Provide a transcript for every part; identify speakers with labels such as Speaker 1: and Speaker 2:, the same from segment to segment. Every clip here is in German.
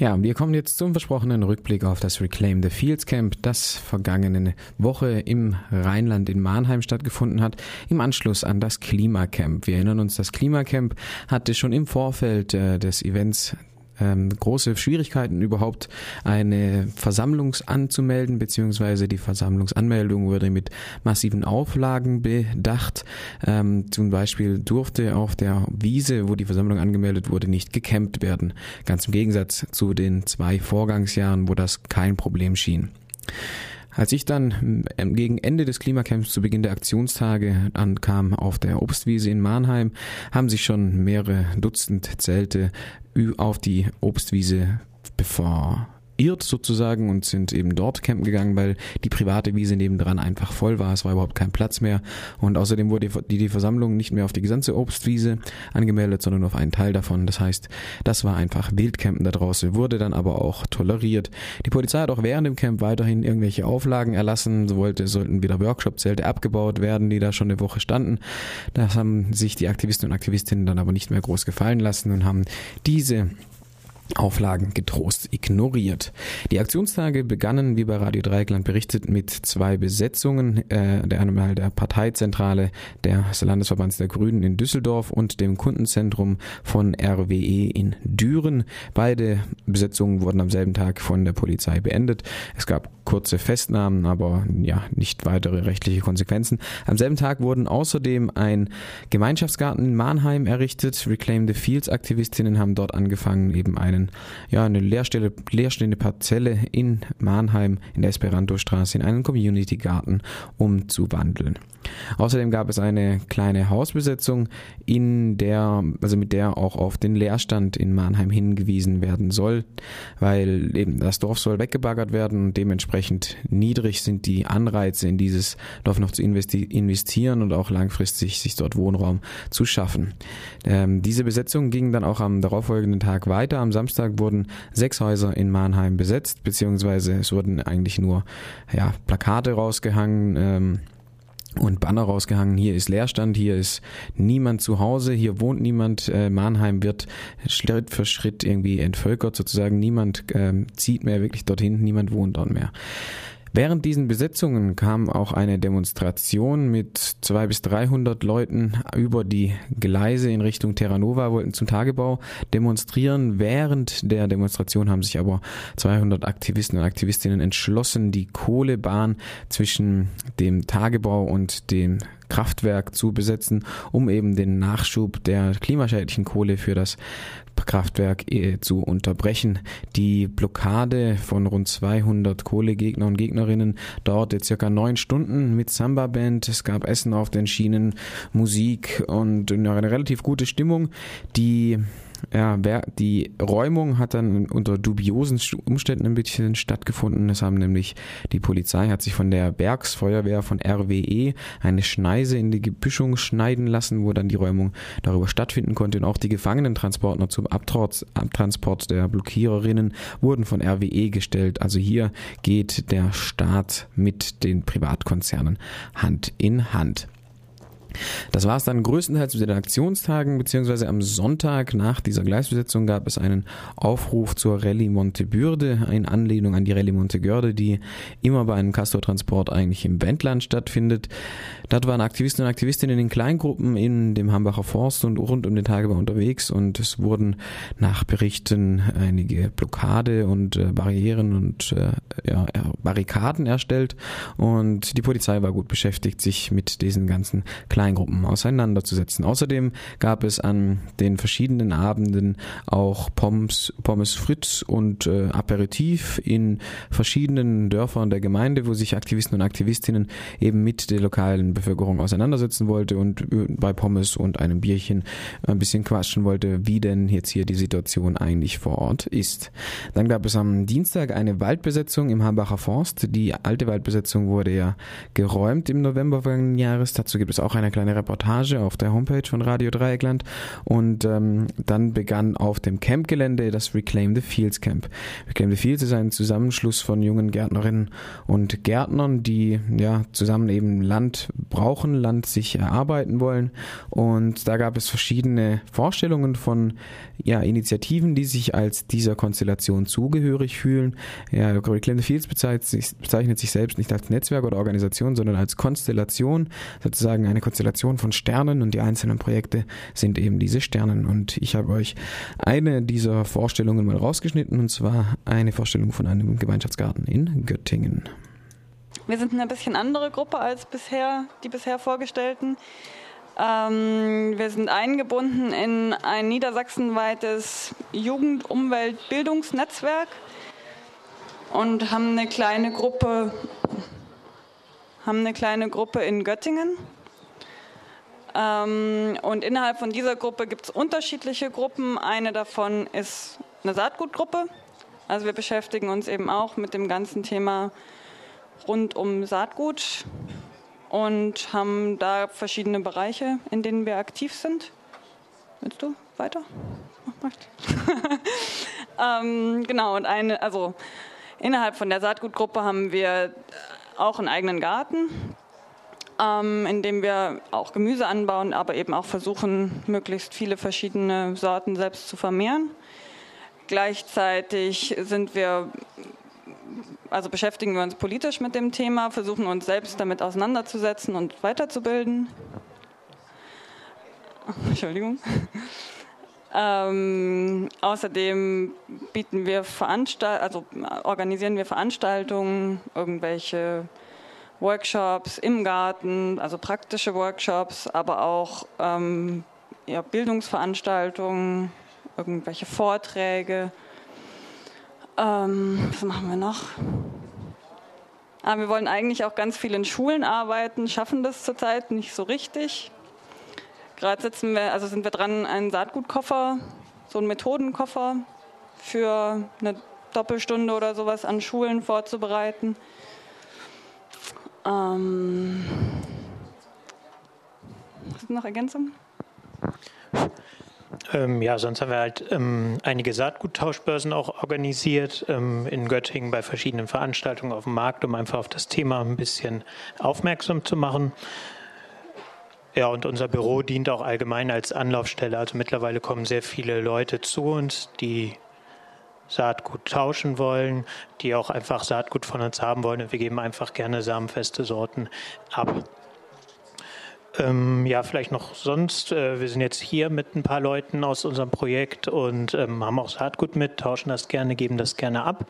Speaker 1: Ja, wir kommen jetzt zum versprochenen Rückblick auf das Reclaim the Fields Camp, das vergangene Woche im Rheinland in Mannheim stattgefunden hat, im Anschluss an das Klimacamp. Wir erinnern uns, das Klimacamp hatte schon im Vorfeld äh, des Events ähm, große Schwierigkeiten überhaupt eine Versammlung anzumelden, beziehungsweise die Versammlungsanmeldung wurde mit massiven Auflagen bedacht. Ähm, zum Beispiel durfte auf der Wiese, wo die Versammlung angemeldet wurde, nicht gecampt werden. Ganz im Gegensatz zu den zwei Vorgangsjahren, wo das kein Problem schien. Als ich dann ähm, gegen Ende des Klimacamps zu Beginn der Aktionstage ankam auf der Obstwiese in Mannheim, haben sich schon mehrere Dutzend Zelte auf die Obstwiese bevor verirrt sozusagen und sind eben dort campen gegangen, weil die private Wiese nebendran einfach voll war. Es war überhaupt kein Platz mehr. Und außerdem wurde die, die Versammlung nicht mehr auf die gesamte Obstwiese angemeldet, sondern auf einen Teil davon. Das heißt, das war einfach Wildcampen da draußen, wurde dann aber auch toleriert. Die Polizei hat auch während dem Camp weiterhin irgendwelche Auflagen erlassen. So wollte, sollten wieder Workshop-Zelte abgebaut werden, die da schon eine Woche standen. Das haben sich die Aktivisten und Aktivistinnen dann aber nicht mehr groß gefallen lassen und haben diese Auflagen getrost ignoriert. Die Aktionstage begannen, wie bei Radio Dreieckland berichtet, mit zwei Besetzungen, äh, der einmal der Parteizentrale des Landesverbands der Grünen in Düsseldorf und dem Kundenzentrum von RWE in Düren. Beide Besetzungen wurden am selben Tag von der Polizei beendet. Es gab kurze Festnahmen, aber ja, nicht weitere rechtliche Konsequenzen. Am selben Tag wurden außerdem ein Gemeinschaftsgarten in Mannheim errichtet. Reclaim the Fields Aktivistinnen haben dort angefangen, eben einen einen, ja, eine leerstelle, leerstehende Parzelle in Mannheim in der Esperanto-Straße in einen Community-Garten umzuwandeln. Außerdem gab es eine kleine Hausbesetzung, in der, also mit der auch auf den Leerstand in Mannheim hingewiesen werden soll, weil eben das Dorf soll weggebaggert werden und dementsprechend niedrig sind die Anreize in dieses Dorf noch zu investieren und auch langfristig sich dort Wohnraum zu schaffen. Ähm, diese Besetzung ging dann auch am darauffolgenden Tag weiter. Am Samstag wurden sechs Häuser in Mannheim besetzt, beziehungsweise es wurden eigentlich nur ja, Plakate rausgehangen. Ähm, und Banner rausgehangen, hier ist Leerstand, hier ist niemand zu Hause, hier wohnt niemand, äh, Mannheim wird Schritt für Schritt irgendwie entvölkert sozusagen, niemand ähm, zieht mehr wirklich dorthin, niemand wohnt dort mehr. Während diesen Besetzungen kam auch eine Demonstration mit zwei bis dreihundert Leuten über die Gleise in Richtung Terranova, wollten zum Tagebau demonstrieren. Während der Demonstration haben sich aber 200 Aktivisten und Aktivistinnen entschlossen, die Kohlebahn zwischen dem Tagebau und dem Kraftwerk zu besetzen, um eben den Nachschub der klimaschädlichen Kohle für das Kraftwerk äh, zu unterbrechen. Die Blockade von rund 200 Kohlegegner und Gegnerinnen dauerte circa neun Stunden mit Samba-Band. Es gab Essen auf den Schienen, Musik und eine relativ gute Stimmung. Die ja, die Räumung hat dann unter dubiosen Umständen ein bisschen stattgefunden. Es haben nämlich die Polizei hat sich von der Werksfeuerwehr von RWE eine Schneise in die Gebüschung schneiden lassen, wo dann die Räumung darüber stattfinden konnte. Und auch die Gefangenentransporter zum Abtransport der Blockiererinnen wurden von RWE gestellt. Also hier geht der Staat mit den Privatkonzernen Hand in Hand. Das war es dann größtenteils mit den Aktionstagen, beziehungsweise am Sonntag nach dieser Gleisbesetzung gab es einen Aufruf zur Rallye Montebürde, in Anlehnung an die Rallye Montegörde, die immer bei einem Castortransport eigentlich im Wendland stattfindet. Dort waren Aktivisten und Aktivistinnen in Kleingruppen in dem Hambacher Forst und rund um den Tagebau unterwegs und es wurden nach Berichten einige Blockade und äh, Barrieren und äh, ja, Barrikaden erstellt und die Polizei war gut beschäftigt, sich mit diesen ganzen Kleingruppen Kleingruppen auseinanderzusetzen. Außerdem gab es an den verschiedenen Abenden auch Pommes, Pommes Fritz und äh, Aperitif in verschiedenen Dörfern der Gemeinde, wo sich Aktivisten und Aktivistinnen eben mit der lokalen Bevölkerung auseinandersetzen wollte und äh, bei Pommes und einem Bierchen ein bisschen quatschen wollte, wie denn jetzt hier die Situation eigentlich vor Ort ist. Dann gab es am Dienstag eine Waldbesetzung im Hambacher Forst. Die alte Waldbesetzung wurde ja geräumt im November vergangenen Jahres. Dazu gibt es auch eine eine kleine Reportage auf der Homepage von Radio Dreieckland und ähm, dann begann auf dem Campgelände das Reclaim the Fields Camp. Reclaim the Fields ist ein Zusammenschluss von jungen Gärtnerinnen und Gärtnern, die ja zusammen eben Land brauchen, Land sich erarbeiten wollen und da gab es verschiedene Vorstellungen von ja, Initiativen, die sich als dieser Konstellation zugehörig fühlen. Ja, Reclaim the Fields bezeichnet sich, bezeichnet sich selbst nicht als Netzwerk oder Organisation, sondern als Konstellation, sozusagen eine Konstellation von Sternen und die einzelnen Projekte sind eben diese Sternen. Und ich habe euch eine dieser Vorstellungen mal rausgeschnitten und zwar eine Vorstellung von einem Gemeinschaftsgarten in Göttingen.
Speaker 2: Wir sind eine bisschen andere Gruppe als bisher, die bisher vorgestellten. Ähm, wir sind eingebunden in ein niedersachsenweites Jugend-Umwelt-Bildungsnetzwerk und haben eine kleine Gruppe, haben eine kleine Gruppe in Göttingen. Ähm, und innerhalb von dieser Gruppe gibt es unterschiedliche Gruppen. Eine davon ist eine Saatgutgruppe. Also wir beschäftigen uns eben auch mit dem ganzen Thema rund um Saatgut und haben da verschiedene Bereiche, in denen wir aktiv sind. Willst du weiter? ähm, genau, und eine, also innerhalb von der Saatgutgruppe haben wir auch einen eigenen Garten, ähm, in dem wir auch Gemüse anbauen, aber eben auch versuchen, möglichst viele verschiedene Sorten selbst zu vermehren. Gleichzeitig sind wir also beschäftigen wir uns politisch mit dem Thema, versuchen uns selbst damit auseinanderzusetzen und weiterzubilden. Entschuldigung. Ähm, außerdem bieten wir Veranstalt also organisieren wir Veranstaltungen, irgendwelche Workshops im Garten, also praktische Workshops, aber auch ähm, ja, Bildungsveranstaltungen, irgendwelche Vorträge. Ähm, was machen wir noch? Ah, wir wollen eigentlich auch ganz viel in Schulen arbeiten, schaffen das zurzeit nicht so richtig. Gerade sitzen wir, also sind wir dran, einen Saatgutkoffer, so einen Methodenkoffer für eine Doppelstunde oder sowas an Schulen vorzubereiten. Ähm, hast du noch Ergänzungen?
Speaker 3: Ähm, ja, sonst haben wir halt ähm, einige Saatguttauschbörsen auch organisiert ähm, in Göttingen bei verschiedenen Veranstaltungen auf dem Markt, um einfach auf das Thema ein bisschen aufmerksam zu machen. Ja, und unser Büro dient auch allgemein als Anlaufstelle. Also mittlerweile kommen sehr viele Leute zu uns, die Saatgut tauschen wollen, die auch einfach Saatgut von uns haben wollen. Und wir geben einfach gerne samenfeste Sorten ab. Ähm, ja, vielleicht noch sonst. Äh, wir sind jetzt hier mit ein paar Leuten aus unserem Projekt und ähm, haben auch Saatgut mit, tauschen das gerne, geben das gerne ab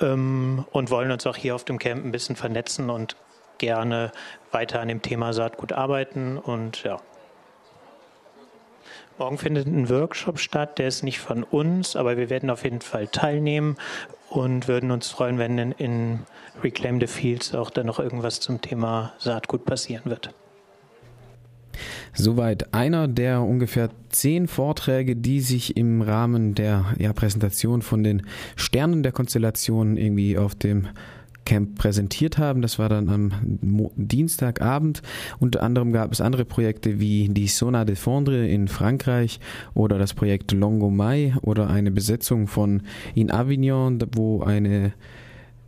Speaker 3: ähm, und wollen uns auch hier auf dem Camp ein bisschen vernetzen und gerne weiter an dem Thema Saatgut arbeiten. Und ja. Morgen findet ein Workshop statt, der ist nicht von uns, aber wir werden auf jeden Fall teilnehmen und würden uns freuen, wenn in, in Reclaim the Fields auch dann noch irgendwas zum Thema Saatgut passieren wird.
Speaker 1: Soweit einer der ungefähr zehn Vorträge, die sich im Rahmen der ja, Präsentation von den Sternen der Konstellation irgendwie auf dem Camp präsentiert haben. Das war dann am Dienstagabend. Unter anderem gab es andere Projekte wie die Sona de Fondre in Frankreich oder das Projekt Longomai oder eine Besetzung von in Avignon, wo eine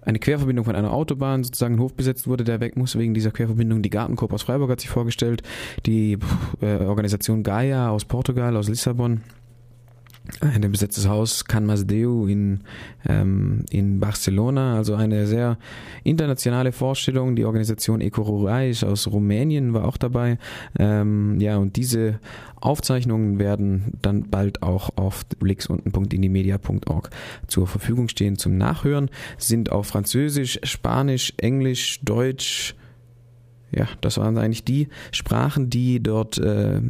Speaker 1: eine Querverbindung von einer Autobahn sozusagen ein Hof besetzt wurde, der weg muss wegen dieser Querverbindung. Die Gartenkorb aus Freiburg hat sich vorgestellt, die äh, Organisation Gaia aus Portugal, aus Lissabon ein besetztes Haus Can Masdeu in, ähm, in Barcelona, also eine sehr internationale Vorstellung. Die Organisation Eco Ruraisch aus Rumänien war auch dabei. Ähm, ja, und diese Aufzeichnungen werden dann bald auch auf blicksunten.indimedia.org zur Verfügung stehen zum Nachhören, sind auf Französisch, Spanisch, Englisch, Deutsch, ja, das waren eigentlich die Sprachen, die dort äh,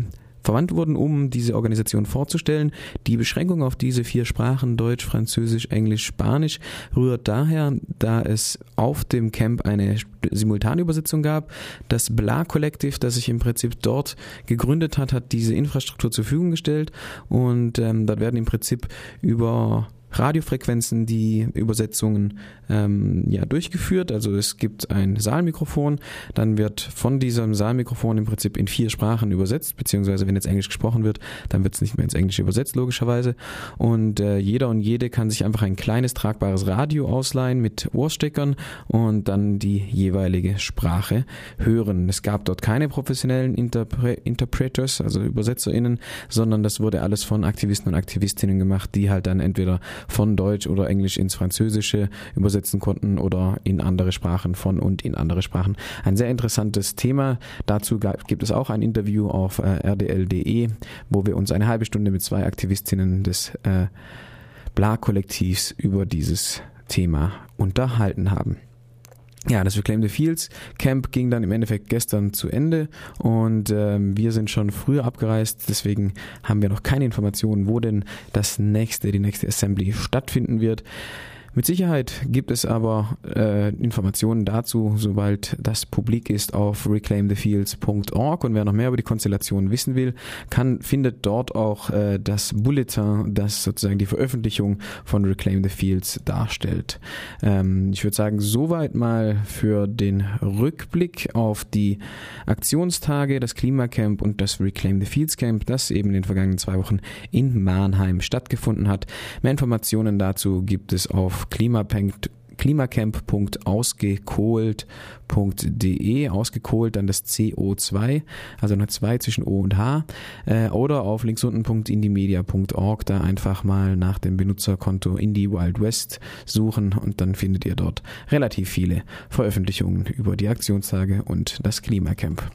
Speaker 1: verwandt wurden, um diese Organisation vorzustellen. Die Beschränkung auf diese vier Sprachen, Deutsch, Französisch, Englisch, Spanisch, rührt daher, da es auf dem Camp eine Simultanübersetzung gab. Das Bla Collective, das sich im Prinzip dort gegründet hat, hat diese Infrastruktur zur Verfügung gestellt und ähm, dort werden im Prinzip über Radiofrequenzen die Übersetzungen ähm, ja, durchgeführt. Also es gibt ein Saalmikrofon, dann wird von diesem Saalmikrofon im Prinzip in vier Sprachen übersetzt, beziehungsweise wenn jetzt Englisch gesprochen wird, dann wird es nicht mehr ins Englische übersetzt, logischerweise. Und äh, jeder und jede kann sich einfach ein kleines tragbares Radio ausleihen mit Ohrsteckern und dann die jeweilige Sprache hören. Es gab dort keine professionellen Interpre Interpreters, also ÜbersetzerInnen, sondern das wurde alles von Aktivisten und Aktivistinnen gemacht, die halt dann entweder von Deutsch oder Englisch ins Französische übersetzen konnten oder in andere Sprachen von und in andere Sprachen. Ein sehr interessantes Thema. Dazu gibt es auch ein Interview auf äh, rdl.de, wo wir uns eine halbe Stunde mit zwei Aktivistinnen des äh, Bla-Kollektivs über dieses Thema unterhalten haben. Ja, das Reclaim the Fields Camp ging dann im Endeffekt gestern zu Ende und ähm, wir sind schon früher abgereist, deswegen haben wir noch keine Informationen, wo denn das nächste, die nächste Assembly stattfinden wird. Mit Sicherheit gibt es aber äh, Informationen dazu, sobald das publik ist auf reclaimthefields.org und wer noch mehr über die Konstellation wissen will, kann findet dort auch äh, das Bulletin, das sozusagen die Veröffentlichung von Reclaim the Fields darstellt. Ähm, ich würde sagen, soweit mal für den Rückblick auf die Aktionstage, das Klimacamp und das Reclaim the Fields Camp, das eben in den vergangenen zwei Wochen in Mannheim stattgefunden hat. Mehr Informationen dazu gibt es auf Klimacamp klimacamp.ausgekohlt.de, ausgekohlt dann das CO2, also eine 2 zwischen O und H, äh, oder auf linksunten.indiemedia.org, da einfach mal nach dem Benutzerkonto Indie Wild West suchen und dann findet ihr dort relativ viele Veröffentlichungen über die Aktionstage und das Klimacamp.